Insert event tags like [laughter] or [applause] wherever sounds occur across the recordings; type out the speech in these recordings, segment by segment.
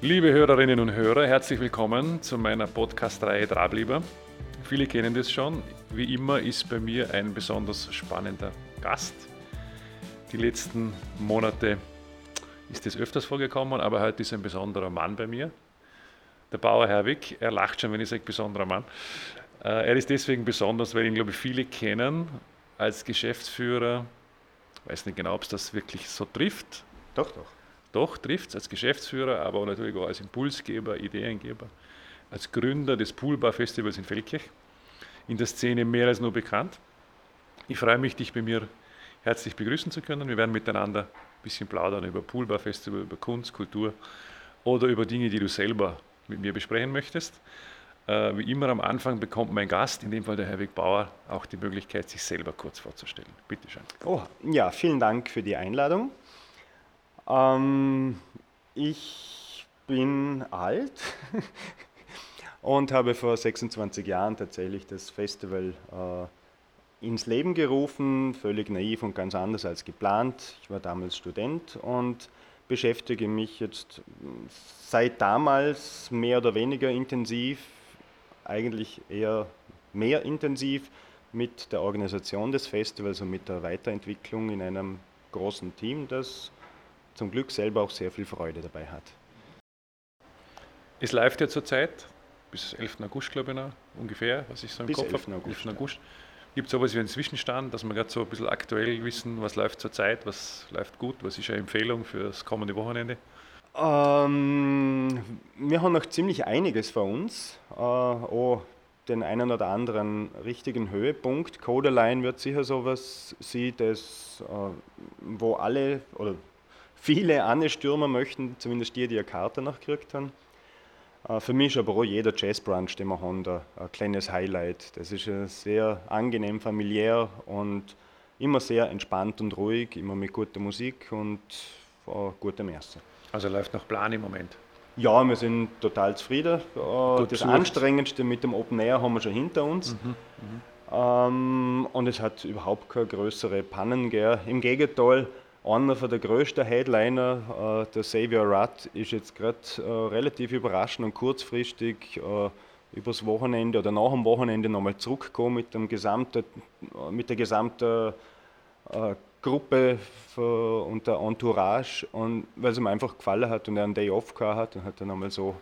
Liebe Hörerinnen und Hörer, herzlich willkommen zu meiner Podcast-Reihe Drablieber. Viele kennen das schon. Wie immer ist bei mir ein besonders spannender Gast. Die letzten Monate ist es öfters vorgekommen, aber heute ist ein besonderer Mann bei mir. Der Bauer Herwig, er lacht schon, wenn ich sage besonderer Mann. Äh, er ist deswegen besonders, weil ihn, glaube ich, viele kennen als Geschäftsführer. Ich weiß nicht genau, ob es das wirklich so trifft. Doch, doch. Doch, trifft es als Geschäftsführer, aber natürlich auch als Impulsgeber, Ideengeber, als Gründer des Poolbar Festivals in Feldkirch. In der Szene mehr als nur bekannt. Ich freue mich, dich bei mir herzlich begrüßen zu können. Wir werden miteinander ein bisschen plaudern über Poolbar Festival, über Kunst, Kultur oder über Dinge, die du selber mit mir besprechen möchtest. Äh, wie immer am Anfang bekommt mein Gast, in dem Fall der Herwig Bauer, auch die Möglichkeit, sich selber kurz vorzustellen. Bitte schön. Oh, ja, vielen Dank für die Einladung. Ähm, ich bin alt [laughs] und habe vor 26 Jahren tatsächlich das Festival äh, ins Leben gerufen, völlig naiv und ganz anders als geplant. Ich war damals Student und beschäftige mich jetzt seit damals mehr oder weniger intensiv, eigentlich eher mehr intensiv mit der Organisation des Festivals und mit der Weiterentwicklung in einem großen Team, das zum Glück selber auch sehr viel Freude dabei hat. Es läuft ja zurzeit bis 11. August, glaube ich, noch, ungefähr, was ich so im bis Kopf 11. habe. August, 11. August. Gibt es sowas wie einen Zwischenstand, dass wir gerade so ein bisschen aktuell wissen, was läuft zurzeit, was läuft gut, was ist eine Empfehlung für das kommende Wochenende? Ähm, wir haben noch ziemlich einiges vor uns. Äh, auch den einen oder anderen richtigen Höhepunkt. Codaline wird sicher sowas sein, das, äh, wo alle oder viele anstürmen möchten, zumindest die, die eine Karte noch gekriegt haben. Äh, für mich ist aber auch jeder Jazzbrunch, den wir haben, ein kleines Highlight. Das ist sehr angenehm, familiär und immer sehr entspannt und ruhig, immer mit guter Musik und gutem Essen. Also läuft noch Plan im Moment? Ja, wir sind total zufrieden. Äh, Gut das besucht. Anstrengendste mit dem Open Air haben wir schon hinter uns. Mhm, mh. ähm, und es hat überhaupt keine größere Pannen gegeben. Im Gegenteil, einer der größten Headliner, äh, der Xavier Rudd, ist jetzt gerade äh, relativ überraschend und kurzfristig äh, übers Wochenende oder nach dem Wochenende nochmal zurückgekommen mit, dem gesamten, äh, mit der gesamten äh, Gruppe und der Entourage, und weil es ihm einfach gefallen hat und er einen Day off gehabt hat, und hat er nochmal so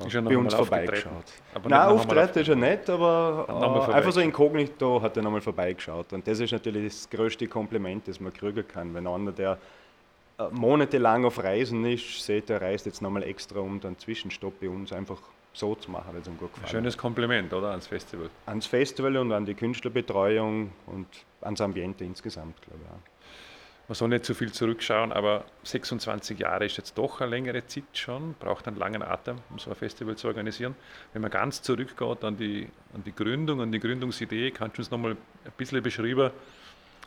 äh, bei uns vorbeigeschaut. Nein, auftreten ist er nicht, aber äh, einfach so inkognito hat er nochmal vorbeigeschaut. Und das ist natürlich das größte Kompliment, das man kriegen kann. Wenn einer, der äh, monatelang auf Reisen ist, sieht, er reist jetzt nochmal extra, um dann Zwischenstopp bei uns einfach so zu machen, weil es ihm gut gefällt. Schönes Kompliment, oder? Ans Festival. Ans Festival und an die Künstlerbetreuung und ans Ambiente insgesamt, glaube ich. Auch man soll nicht zu viel zurückschauen, aber 26 Jahre ist jetzt doch eine längere Zeit schon, braucht einen langen Atem, um so ein Festival zu organisieren. Wenn man ganz zurückgeht an die, an die Gründung, an die Gründungsidee, kannst du uns nochmal ein bisschen beschreiben,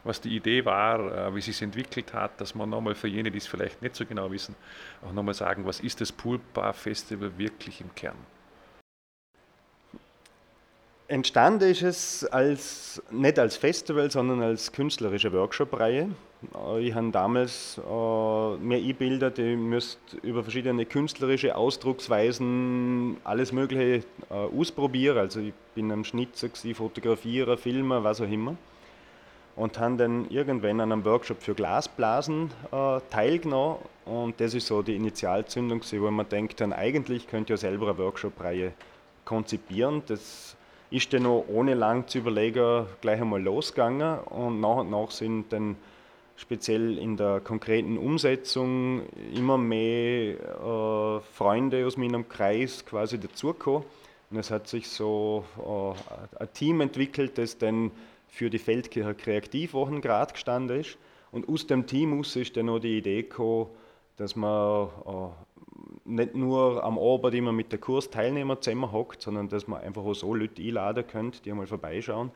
was die Idee war, äh, wie sich entwickelt hat, dass man nochmal für jene, die es vielleicht nicht so genau wissen, auch nochmal sagen, was ist das Poolbar Festival wirklich im Kern? Entstanden ist es als, nicht als Festival, sondern als künstlerische Workshop-Reihe. Äh, ich habe damals äh, mir eingebildet, ich müsste über verschiedene künstlerische Ausdrucksweisen alles Mögliche äh, ausprobieren. Also ich bin am Schnitzer, fotografieren, filmen, was auch immer. Und habe dann irgendwann an einem Workshop für Glasblasen äh, teilgenommen. Und das ist so die Initialzündung, wo man denkt, dann eigentlich ich ja selber eine Workshop-Reihe konzipieren. Das ist dann noch ohne lang zu überlegen gleich einmal losgegangen und nach und nach sind dann speziell in der konkreten Umsetzung immer mehr äh, Freunde aus meinem Kreis quasi dazugekommen. Und es hat sich so äh, ein Team entwickelt, das dann für die Feldkircher Kreativwochen gerade gestanden ist. Und aus dem Team aus ist dann noch die Idee gekommen, dass man äh, nicht nur am Abend immer mit der Kursteilnehmer zusammenhockt, sondern dass man einfach auch so Leute einladen könnte, die einmal vorbeischauen.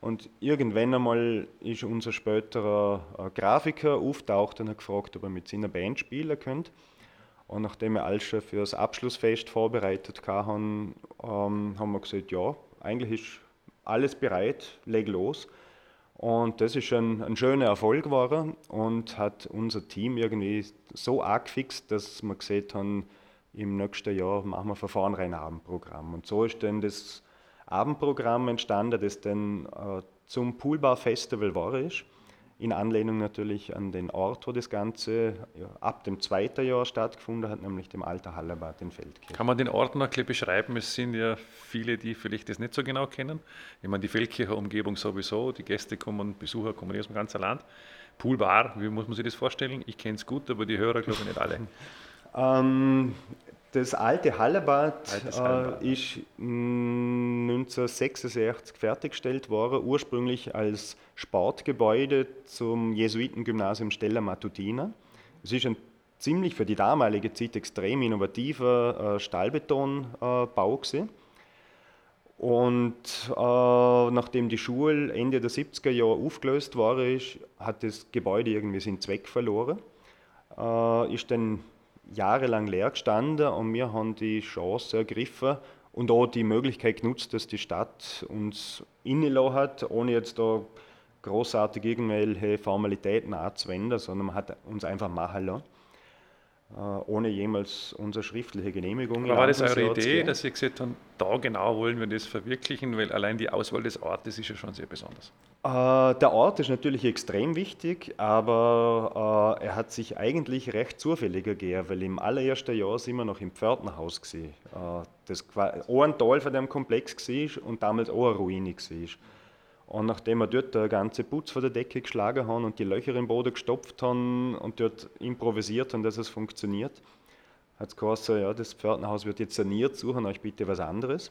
Und irgendwann einmal ist unser späterer äh, Grafiker auftaucht und hat gefragt, ob er mit seiner Band spielen könnte. Und nachdem wir alles schon für das Abschlussfest vorbereitet haben, ähm, haben wir gesagt, ja, eigentlich ist alles bereit, leg los. Und das ist ein, ein schöner Erfolg geworden und hat unser Team irgendwie so angefixt, dass wir gesehen haben, im nächsten Jahr machen wir von vornherein ein Abendprogramm. Und so ist dann das Abendprogramm entstanden, das dann äh, zum Poolbar Festival war ist in Anlehnung natürlich an den Ort, wo das Ganze ja, ab dem zweiten Jahr stattgefunden hat, nämlich dem Alter Hallerbad in Feldkirch. Kann man den Ort noch ein bisschen beschreiben? Es sind ja viele, die vielleicht das nicht so genau kennen. Ich meine, die Feldkircher Umgebung sowieso, die Gäste kommen, Besucher kommen aus dem ganzen Land. Poolbar, wie muss man sich das vorstellen? Ich kenne es gut, aber die Hörer glaube ich nicht alle. [laughs] ähm, das alte Hallerbad äh, ist 1966 fertiggestellt worden, ursprünglich als Sportgebäude zum Jesuitengymnasium Stella Matutina. Es ist ein ziemlich für die damalige Zeit extrem innovativer äh, Stahlbetonbau äh, Und äh, nachdem die Schule Ende der 70er Jahre aufgelöst war, ist, hat das Gebäude irgendwie seinen Zweck verloren. Äh, ist dann jahrelang leer gestanden und wir haben die Chance ergriffen und auch die Möglichkeit genutzt, dass die Stadt uns innelassen hat, ohne jetzt da großartig irgendwelche Formalitäten anzuwenden, sondern man hat uns einfach machen lassen. Äh, ohne jemals unsere schriftliche Genehmigung. Aber war das eure Idee, dass ihr gesagt habt, da genau wollen wir das verwirklichen, weil allein die Auswahl des Ortes ist ja schon sehr besonders. Äh, der Ort ist natürlich extrem wichtig, aber äh, er hat sich eigentlich recht zufällig ergeben, weil im allerersten Jahr sind wir noch im Pförtnerhaus gewesen, äh, das auch ein Teil von dem Komplex war und damals auch eine Ruine war. Und nachdem wir dort der ganze Putz von der Decke geschlagen haben und die Löcher im Boden gestopft haben und dort improvisiert haben, dass es funktioniert, hat es geheißen, ja, das Pförtnerhaus wird jetzt saniert, suchen euch bitte was anderes.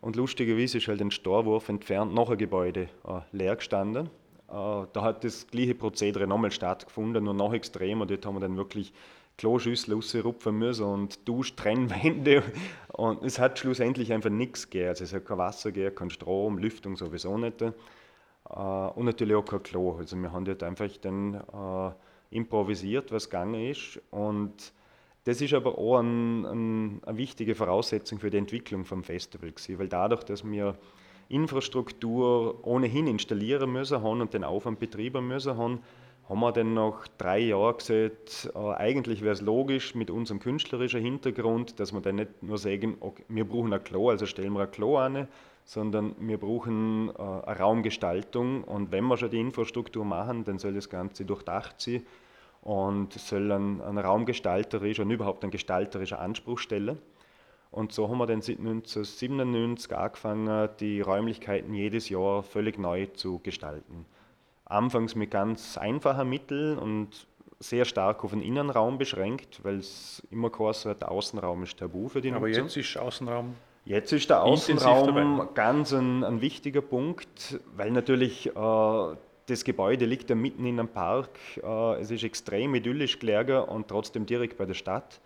Und lustigerweise ist halt ein Storwurf entfernt noch ein Gebäude äh, leer gestanden. Äh, da hat das gleiche Prozedere nochmal stattgefunden, nur noch extremer. Dort haben wir dann wirklich Kloschüssel rausrupfen müssen und Duschtrennwände. Und es hat schlussendlich einfach nichts gegeben. Also es hat kein Wasser gegeben, kein Strom, Lüftung sowieso nicht. Äh, und natürlich auch kein Klo. Also wir haben dort einfach dann äh, improvisiert, was gegangen ist. Und das ist aber auch ein, ein, eine wichtige Voraussetzung für die Entwicklung vom Festival gewesen, weil dadurch, dass wir Infrastruktur ohnehin installieren müssen haben und den Aufwand betreiben müssen haben, haben wir dann nach drei Jahren gesagt, äh, eigentlich wäre es logisch mit unserem künstlerischen Hintergrund, dass wir dann nicht nur sagen, okay, wir brauchen ein Klo, also stellen wir ein Klo an, sondern wir brauchen äh, eine Raumgestaltung und wenn wir schon die Infrastruktur machen, dann soll das Ganze durchdacht sein und soll ein, ein raumgestalterisch und überhaupt ein gestalterischer Anspruch stellen. Und so haben wir dann seit 1997 angefangen, die Räumlichkeiten jedes Jahr völlig neu zu gestalten anfangs mit ganz einfachen Mitteln und sehr stark auf den Innenraum beschränkt, weil es immer geheißen hat, der Außenraum ist tabu für die Aber Nutzung. jetzt ist Außenraum Jetzt ist der Außenraum ganz ein, ein, wichtiger Punkt, weil natürlich äh, das Gebäude liegt ja mitten in einem Park. Äh, es ist extrem idyllisch gelegen und trotzdem direkt bei der Stadt.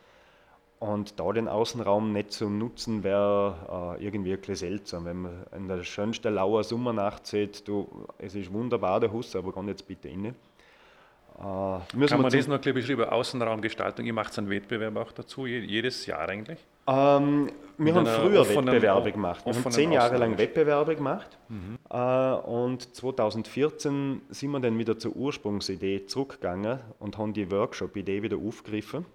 Und da den Außenraum nicht zu nutzen, wäre äh, irgendwie ein bisschen seltsam. Wenn man in der schönsten lauer Sommernacht sieht, du, es ist wunderbar der Hus, aber geh jetzt bitte rein. Äh, Kann man das noch ein bisschen beschreiben? Außenraumgestaltung, ihr macht einen Wettbewerb auch dazu, jedes Jahr eigentlich? Ähm, wir haben früher Wettbewerbe gemacht. Wir haben zehn Jahre lang Wettbewerbe gemacht. Mhm. Äh, und 2014 sind wir dann wieder zur Ursprungsidee zurückgegangen und haben die Workshop-Idee wieder aufgegriffen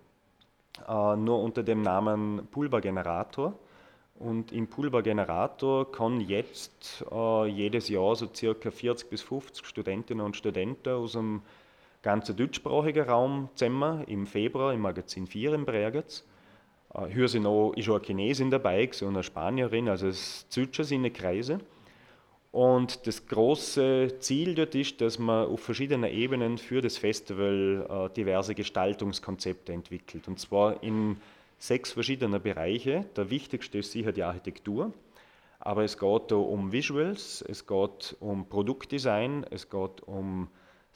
nur unter dem Namen Pulvergenerator. Und im Pulvergenerator kann jetzt äh, jedes Jahr so circa 40 bis 50 Studentinnen und Studenten aus dem ganzen deutschsprachigen Raum zusammen im Februar im Magazin 4 in Bregenz. Äh, hier sind auch, ist auch eine Chinesin dabei und eine Spanierin, also es zählt schon seine Kreise. Und das große Ziel dort ist, dass man auf verschiedenen Ebenen für das Festival äh, diverse Gestaltungskonzepte entwickelt. Und zwar in sechs verschiedenen Bereiche. Der wichtigste ist sicher die Architektur. Aber es geht da um Visuals, es geht um Produktdesign, es geht um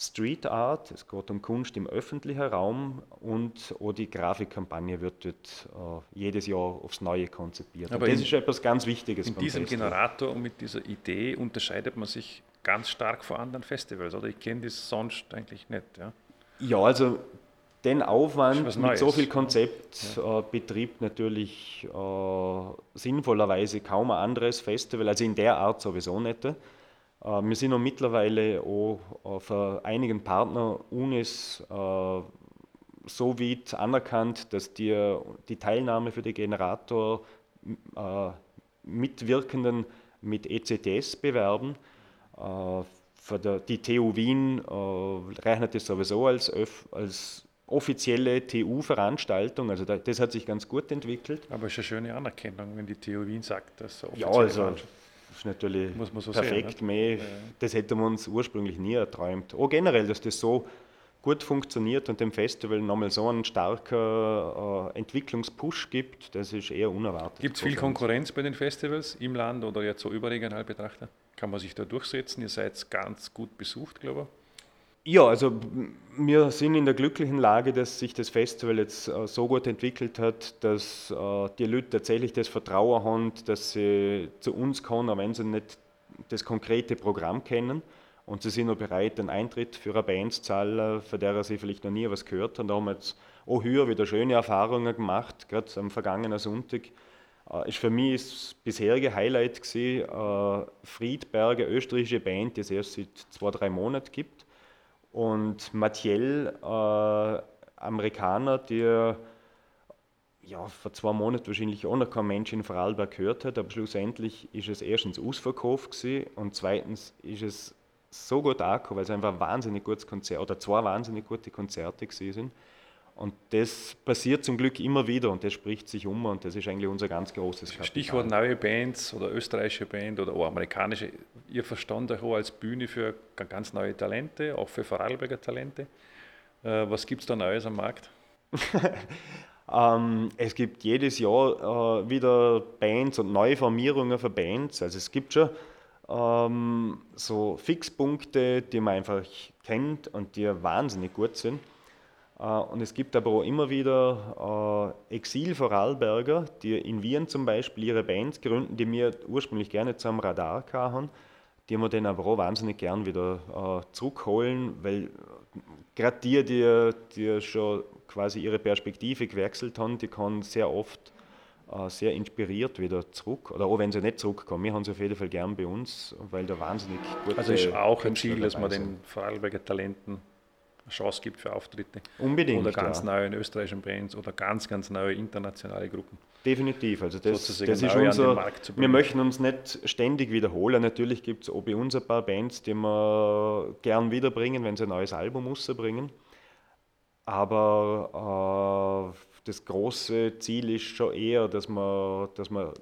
Street Art, es geht um Kunst im öffentlichen Raum und auch die Grafikkampagne wird dort äh, jedes Jahr aufs Neue konzipiert. Aber das in, ist etwas ganz Wichtiges. In diesem Festival. Generator und mit dieser Idee unterscheidet man sich ganz stark von anderen Festivals, oder? Ich kenne das sonst eigentlich nicht. Ja, ja also den Aufwand mit so viel Konzept ja. äh, betreibt natürlich äh, sinnvollerweise kaum ein anderes Festival, also in der Art sowieso nicht. Äh, wir sind auch mittlerweile auch für einigen Partner Unis äh, so weit anerkannt, dass die, die Teilnahme für den Generator äh, Mitwirkenden mit ECTS bewerben. Äh, für die TU Wien äh, rechnet das sowieso als, als offizielle TU-Veranstaltung. Also da, das hat sich ganz gut entwickelt. Aber es ist eine schöne Anerkennung, wenn die TU Wien sagt, dass so Ja, also ist natürlich Muss man so perfekt. Sehen, mehr, ja. Das hätten wir uns ursprünglich nie erträumt. Auch generell, dass das so gut funktioniert und dem Festival nochmal so einen starken äh, Entwicklungspush gibt, das ist eher unerwartet. Gibt es viel Konkurrenz bei den Festivals im Land oder jetzt so überregional betrachtet? Kann man sich da durchsetzen? Ihr seid ganz gut besucht, glaube ich. Ja, also wir sind in der glücklichen Lage, dass sich das Festival jetzt äh, so gut entwickelt hat, dass äh, die Leute tatsächlich das Vertrauen haben, dass sie zu uns kommen, auch wenn sie nicht das konkrete Programm kennen. Und sie sind auch bereit, einen Eintritt für eine Band zu zahlen, von der sie vielleicht noch nie was gehört haben. Da haben wir jetzt auch hier wieder schöne Erfahrungen gemacht, gerade am vergangenen Sonntag. Äh, ist für mich das bisherige Highlight gewesen, Friedberger, österreichische Band, die es erst seit zwei, drei Monaten gibt und Mathiel, äh, Amerikaner, der ja, vor zwei Monaten wahrscheinlich auch noch kein Mensch in Vorarlberg gehört hat, aber schlussendlich ist es erstens ausverkauft gewesen und zweitens ist es so gut angekommen, weil es einfach ein wahnsinnig gutes Konzert oder zwei wahnsinnig gute Konzerte gewesen sind. Und das passiert zum Glück immer wieder und das spricht sich um und das ist eigentlich unser ganz großes Kapital. Stichwort neue Bands oder österreichische Band oder auch amerikanische. Ihr verstand euch auch als Bühne für ganz neue Talente, auch für Vorarlberger Talente. Äh, was gibt es da Neues am Markt? [laughs] ähm, es gibt jedes Jahr äh, wieder Bands und neue Formierungen für Bands. Also es gibt schon ähm, so Fixpunkte, die man einfach kennt und die wahnsinnig gut sind. Äh, und es gibt aber auch immer wieder äh, Exil-Vorarlberger, die in Wien zum Beispiel ihre Bands gründen, die mir ursprünglich gerne zum Radar kamen, die wir dann aber auch wahnsinnig gern wieder äh, zurückholen, weil gerade die, die, die schon quasi ihre Perspektive gewechselt haben, die kommen sehr oft sehr inspiriert wieder zurück. Oder auch wenn sie nicht zurückkommen, wir haben sie auf jeden Fall gern bei uns, weil da wahnsinnig gut Also ist auch ein Ziel, dass man den Vorarlberger Talenten Chance gibt für Auftritte. Unbedingt. Oder ganz ja. neue in österreichischen Bands oder ganz, ganz neue internationale Gruppen. Definitiv. Also das, das ist unser, wir möchten uns nicht ständig wiederholen. Natürlich gibt es auch bei uns ein paar Bands, die wir gern wiederbringen, wenn sie ein neues Album rausbringen. Aber äh, das große Ziel ist schon eher, dass wir, dass wir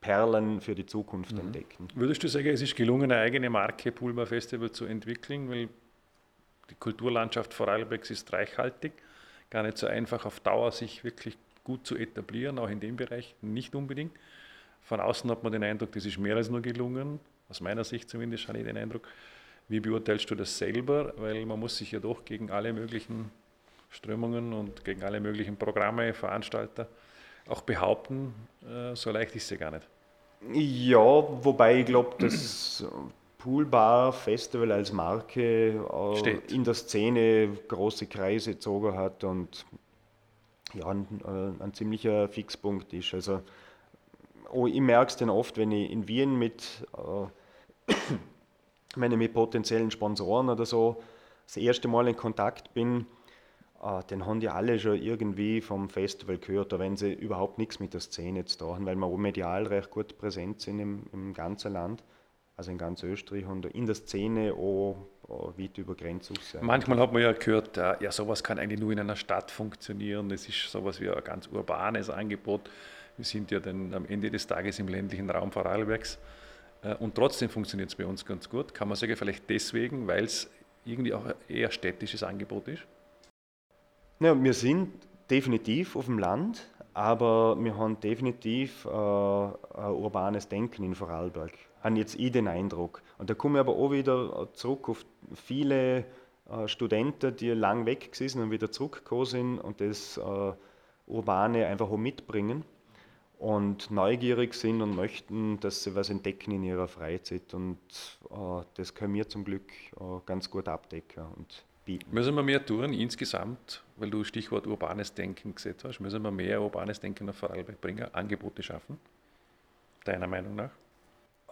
Perlen für die Zukunft mhm. entdecken. Würdest du sagen, es ist gelungen, eine eigene Marke Pulver Festival zu entwickeln? Weil die Kulturlandschaft Vorarlbergs ist reichhaltig, gar nicht so einfach auf Dauer sich wirklich gut zu etablieren, auch in dem Bereich nicht unbedingt. Von außen hat man den Eindruck, das ist mehr als nur gelungen, aus meiner Sicht zumindest habe ich den Eindruck. Wie beurteilst du das selber? Weil man muss sich ja doch gegen alle möglichen Strömungen und gegen alle möglichen Programme, Veranstalter auch behaupten, äh, so leicht ist es ja gar nicht. Ja, wobei ich glaube, dass Poolbar Festival als Marke äh, in der Szene große Kreise gezogen hat und ja, ein, äh, ein ziemlicher Fixpunkt ist. Also oh, ich merke es dann oft, wenn ich in Wien mit, äh, [coughs] wenn ich mit potenziellen Sponsoren oder so das erste Mal in Kontakt bin, äh, dann haben die alle schon irgendwie vom Festival gehört, wenn sie überhaupt nichts mit der Szene zu tun haben, weil wir auch medial recht gut präsent sind im, im ganzen Land also in ganz Österreich und in der Szene auch, auch weit über Grenzen raus. Manchmal hat man ja gehört, ja, sowas kann eigentlich nur in einer Stadt funktionieren. Es ist sowas wie ein ganz urbanes Angebot. Wir sind ja dann am Ende des Tages im ländlichen Raum Vorarlbergs. Äh, und trotzdem funktioniert es bei uns ganz gut. Kann man sagen, vielleicht deswegen, weil es irgendwie auch ein eher städtisches Angebot ist? Ja, wir sind definitiv auf dem Land, aber wir haben definitiv äh, ein urbanes Denken in Vorarlberg habe jetzt ich den Eindruck. Und da komme ich aber auch wieder zurück auf viele äh, Studenten, die lang weg sind und wieder zurückgekommen sind und das äh, Urbane einfach auch mitbringen und neugierig sind und möchten, dass sie was entdecken in ihrer Freizeit. Und äh, das können wir zum Glück äh, ganz gut abdecken und bieten. Müssen wir mehr tun insgesamt, weil du Stichwort urbanes Denken gesetzt hast, müssen wir mehr urbanes Denken nach Vorarlberg bringen, Angebote schaffen? Deiner Meinung nach?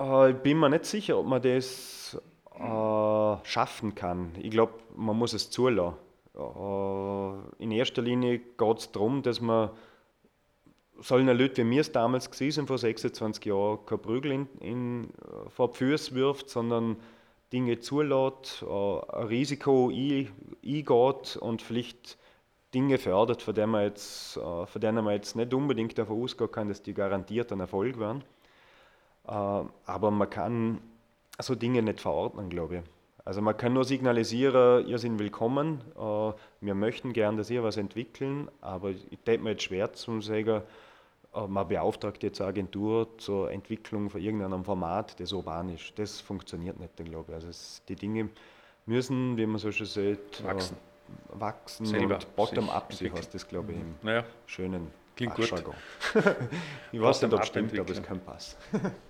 Äh, ich bin mir nicht sicher, ob man das äh, schaffen kann. Ich glaube, man muss es zulassen. Äh, in erster Linie geht es darum, dass man sollen Leute, wie wir es damals gewesen vor 26 Jahren, kein Prügel in, in, äh, vor die Füße wirft, sondern Dinge zulässt, äh, ein Risiko eingeht und vielleicht Dinge fördert, von denen man jetzt, von denen man jetzt nicht unbedingt davon ausgehen kann, dass die garantiert ein Erfolg werden. Aber man kann so Dinge nicht verordnen, glaube ich. Also man kann nur signalisieren, ihr seid willkommen, wir möchten gern, dass ihr was entwickeln, aber ich tät mir jetzt schwer zu sagen, äh, man beauftragt jetzt eine Agentur zur Entwicklung von irgendeinem Format, das urban ist. Das funktioniert nicht, glaube ich. Also es, die Dinge müssen, wie man so schon sagt, äh, wachsen. Äh, wachsen Selber und bottom-up, so heißt das, glaube ich, im naja. schönen Klingt gut. [laughs] ich weiß nicht, ob es stimmt, aber es kann passen. [laughs]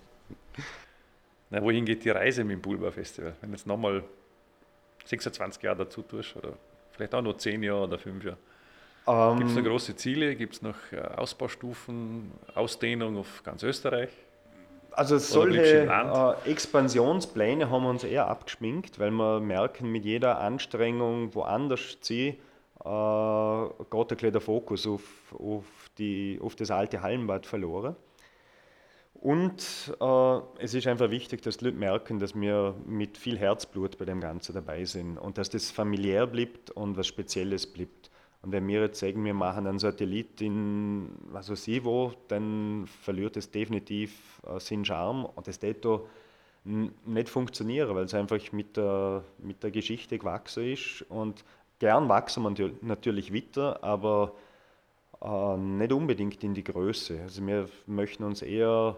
Na, wohin geht die Reise mit dem Pulver Festival? Wenn jetzt nochmal 26 Jahre dazu tust oder vielleicht auch noch 10 Jahre oder 5 Jahre. Ähm, Gibt es noch große Ziele? Gibt es noch äh, Ausbaustufen, Ausdehnung auf ganz Österreich? Also solche äh, Expansionspläne haben wir uns eher abgeschminkt, weil wir merken, mit jeder Anstrengung woanders zu ziehen, äh, geht ein der Fokus auf, auf, die, auf das alte Hallenbad verloren. Und äh, es ist einfach wichtig, dass die Leute merken, dass wir mit viel Herzblut bei dem Ganzen dabei sind und dass das familiär bleibt und was Spezielles bleibt. Und wenn wir jetzt sagen, wir machen einen Satellit in was weiß ich wo, dann verliert es definitiv äh, seinen Charme und das wird da nicht funktionieren, weil es einfach mit der, mit der Geschichte gewachsen ist. Und gern wachsen wir natürlich weiter, aber äh, nicht unbedingt in die Größe. Also wir möchten uns eher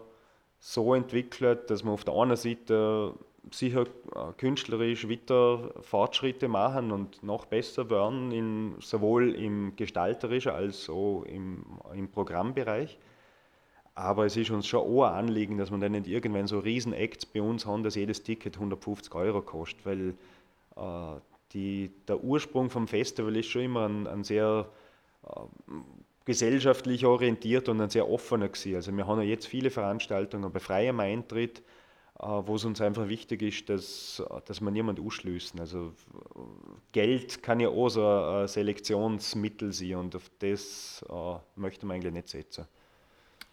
so entwickeln, dass wir auf der einen Seite sicher äh, künstlerisch weiter Fortschritte machen und noch besser werden, in, sowohl im gestalterischen als auch im, im Programmbereich. Aber es ist uns schon auch ein Anliegen, dass man dann nicht irgendwann so riesen Acts bei uns haben, dass jedes Ticket 150 Euro kostet, weil äh, die, der Ursprung vom Festival ist schon immer ein, ein sehr äh, gesellschaftlich orientiert und ein sehr offener gewesen. Also wir haben ja jetzt viele Veranstaltungen bei freiem Eintritt, äh, wo es uns einfach wichtig ist, dass, dass man niemand ausschließen. Also Geld kann ja auch so ein Selektionsmittel sein und auf das äh, möchte man eigentlich nicht setzen.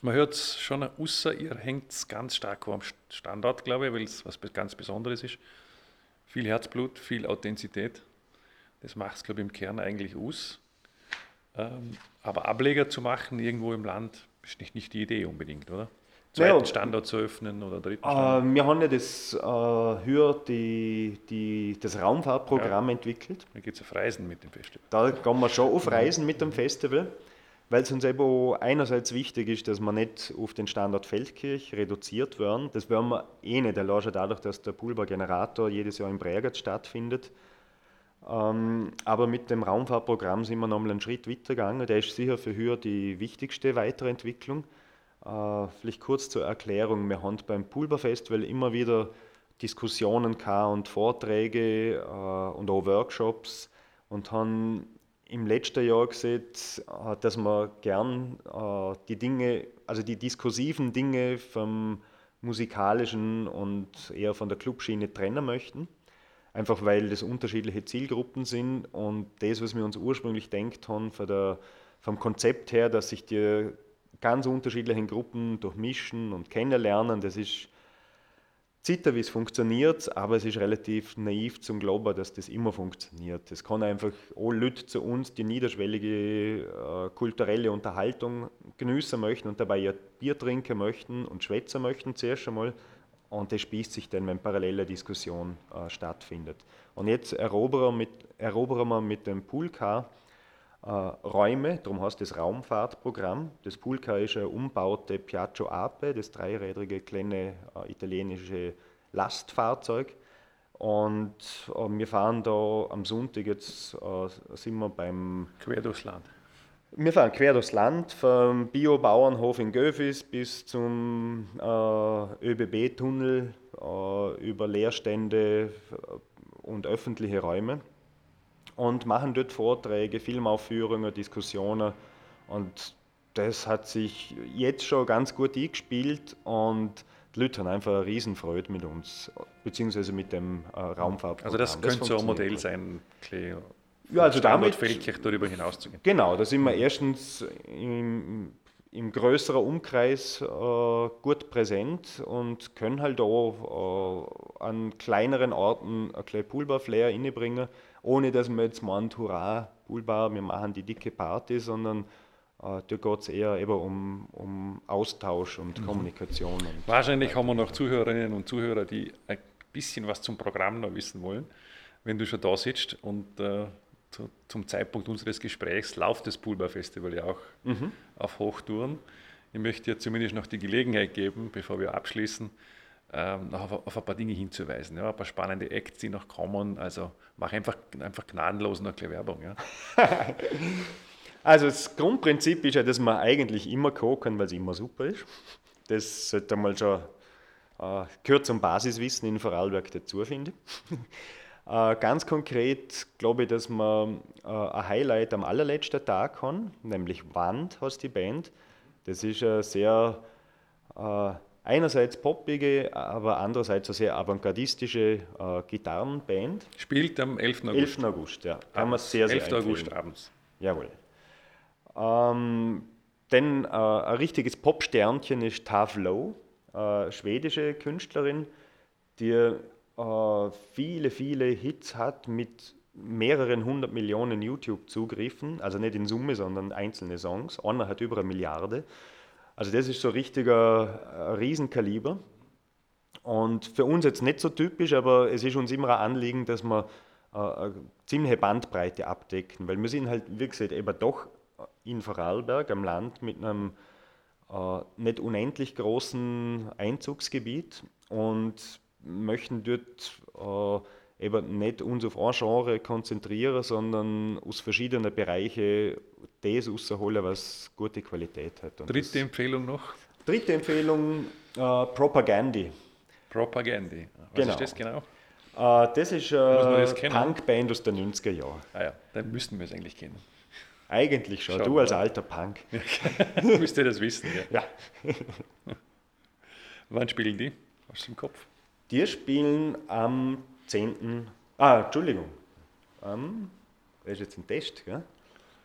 Man hört es schon außer, ihr hängt ganz stark am Standort, glaube ich, weil es was ganz Besonderes ist. Viel Herzblut, viel Authentizität. Das macht es, glaube ich, im Kern eigentlich aus. Ähm, aber Ableger zu machen irgendwo im Land ist nicht, nicht die Idee unbedingt, oder? zweiten ja, Standort zu öffnen oder dritten Standort? Äh, wir haben ja das äh, Hür, die, die, das Raumfahrtprogramm ja. entwickelt. Da geht es auf Reisen mit dem Festival. Da gehen wir schon auf Reisen mit dem Festival, weil es uns eben einerseits wichtig ist, dass wir nicht auf den Standort Feldkirch reduziert werden. Das werden wir eh nicht, allein schon dadurch, dass der Pulver-Generator jedes Jahr in Bregenz stattfindet. Ähm, aber mit dem Raumfahrtprogramm sind wir nochmal einen Schritt weiter gegangen. Der ist sicher für Hür die wichtigste Weiterentwicklung. Äh, vielleicht kurz zur Erklärung. Wir haben beim Pulverfestival immer wieder Diskussionen und Vorträge äh, und auch Workshops und haben im letzten Jahr gesehen, äh, dass wir gern die Dinge, also die diskursiven Dinge vom musikalischen und eher von der Clubschiene trennen möchten. Einfach weil das unterschiedliche Zielgruppen sind und das, was wir uns ursprünglich denkt haben, von der, vom Konzept her, dass sich die ganz unterschiedlichen Gruppen durchmischen und kennenlernen. Das ist Zitter, wie es funktioniert, aber es ist relativ naiv zum Glauben, dass das immer funktioniert. Es kann einfach alle Leute zu uns die niederschwellige äh, kulturelle Unterhaltung genießen möchten und dabei ihr Bier trinken möchten und schwätzen möchten zuerst einmal. Und das spießt sich dann, wenn parallele Diskussion äh, stattfindet. Und jetzt erobern wir mit, erobern wir mit dem Poolcar äh, Räume, darum heißt das Raumfahrtprogramm. Das Pulca ist ein umbaute Piaggio Ape, das dreirädrige kleine äh, italienische Lastfahrzeug. Und äh, wir fahren da am Sonntag, jetzt äh, sind wir beim... Quer durchs Land. Wir fahren quer durchs Land, vom Biobauernhof in Göfis bis zum äh, ÖBB-Tunnel, äh, über Leerstände und öffentliche Räume und machen dort Vorträge, Filmaufführungen, Diskussionen. Und das hat sich jetzt schon ganz gut eingespielt und die Leute haben einfach eine Riesenfreude mit uns, beziehungsweise mit dem äh, Raumfahrtprogramm. Also das, das könnte so ein Modell sein, Ja, also damit Feldkirch darüber hinaus zu gehen. Genau, da sind wir erstens im, im größeren Umkreis äh, gut präsent und können halt auch äh, an kleineren Orten ein kleines Poolbar-Flair reinbringen, ohne dass man jetzt meint, hurra, Poolbar, wir machen die dicke Party, sondern äh, da geht es eher eben um, um Austausch und mhm. Kommunikation. Und Wahrscheinlich haben wir noch Zuhörerinnen und Zuhörer, die ein bisschen was zum Programm noch wissen wollen. Wenn du schon da sitzt und äh, zu, zum Zeitpunkt unseres Gesprächs läuft das Poolbar Festival ja auch mhm. auf Hochtouren. Ich möchte dir zumindest noch die Gelegenheit geben, bevor wir abschließen, ähm, noch auf, auf, ein paar Dinge hinzuweisen. Ja, ein paar spannende Acts, die noch kommen. Also mach einfach, einfach gnadenlos noch eine Werbung. Ja. [laughs] Also das Grundprinzip ist ja, dass man eigentlich immer kochen, weil es immer super ist. Das sollte mal schon äh, gehört zum Basiswissen in Vorarlberg dazu, finde ich. Äh, ganz konkret glaube ich, dass man äh, ein Highlight am allerletzten Tag haben, nämlich Wand heißt die Band. Das ist eine sehr äh, einerseits poppige, aber andererseits eine sehr avantgardistische Gitarrenband. Spielt am 11. August. 11. August, ja. Kann man sehr, sehr 11. August abends. Jawohl. Ähm, denn äh, ein richtiges Popsternchen ist Tav Low, äh, schwedische Künstlerin, die äh, viele, viele Hits hat mit mehreren hundert Millionen YouTube-Zugriffen, also nicht in Summe, sondern einzelne Songs. Einer hat über eine Milliarde. Also das ist so ein richtiger äh, Riesenkaliber. Und für uns jetzt nicht so typisch, aber es ist uns immer ein Anliegen, dass wir äh, eine ziemliche Bandbreite abdecken, weil wir sind halt, wie gesagt, eben doch in Vorarlberg am Land mit einem äh, nicht unendlich großen Einzugsgebiet und möchten dort äh, eben nicht uns auf ein Genre konzentrieren, sondern aus verschiedenen Bereichen das rausholen, was gute Qualität hat. Und Dritte Empfehlung noch? Dritte Empfehlung, äh, Propagandi. Propagandi. Was genau. ist das genau? Äh, das ist eine Punkband aus den 90er Jahren. Ah ja, dann müssten wir es eigentlich kennen. Eigentlich schon, schon du als alter Punk. [laughs] du müsstest das wissen, ja. ja. [laughs] Wann spielen die? Hast du im Kopf? Die spielen am 10. Ah, Entschuldigung. Am, das ist jetzt ein Test, gell?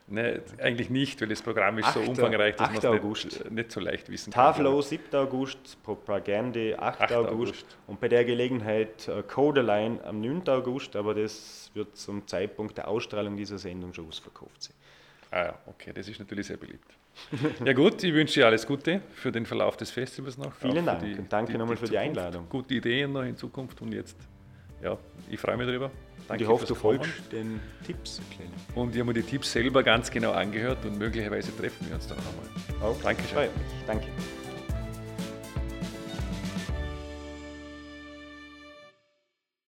Nein, eigentlich nicht, weil das Programm ist 8, so umfangreich, dass man es nicht, nicht, so leicht wissen kann. Taflo 7. August, Propagande 8. 8. August. August. und bei der Gelegenheit äh, Codeline am 9. August, aber das wird zum Zeitpunkt der Ausstrahlung dieser Sendung schon ausverkauft sein. Ah ja, okay, das ist natürlich sehr beliebt. Ja gut, ich wünsche dir alles Gute für den Verlauf des Festivals noch. Vielen Dank die, und danke die, nochmal die für die Einladung. Gute Ideen noch in Zukunft und jetzt, ja, ich freue mich darüber. Danke ich hoffe, du folgst den Tipps. Und ich habe mir die Tipps selber ganz genau angehört und möglicherweise treffen wir uns dann noch einmal. Oh, Dankeschön. Danke.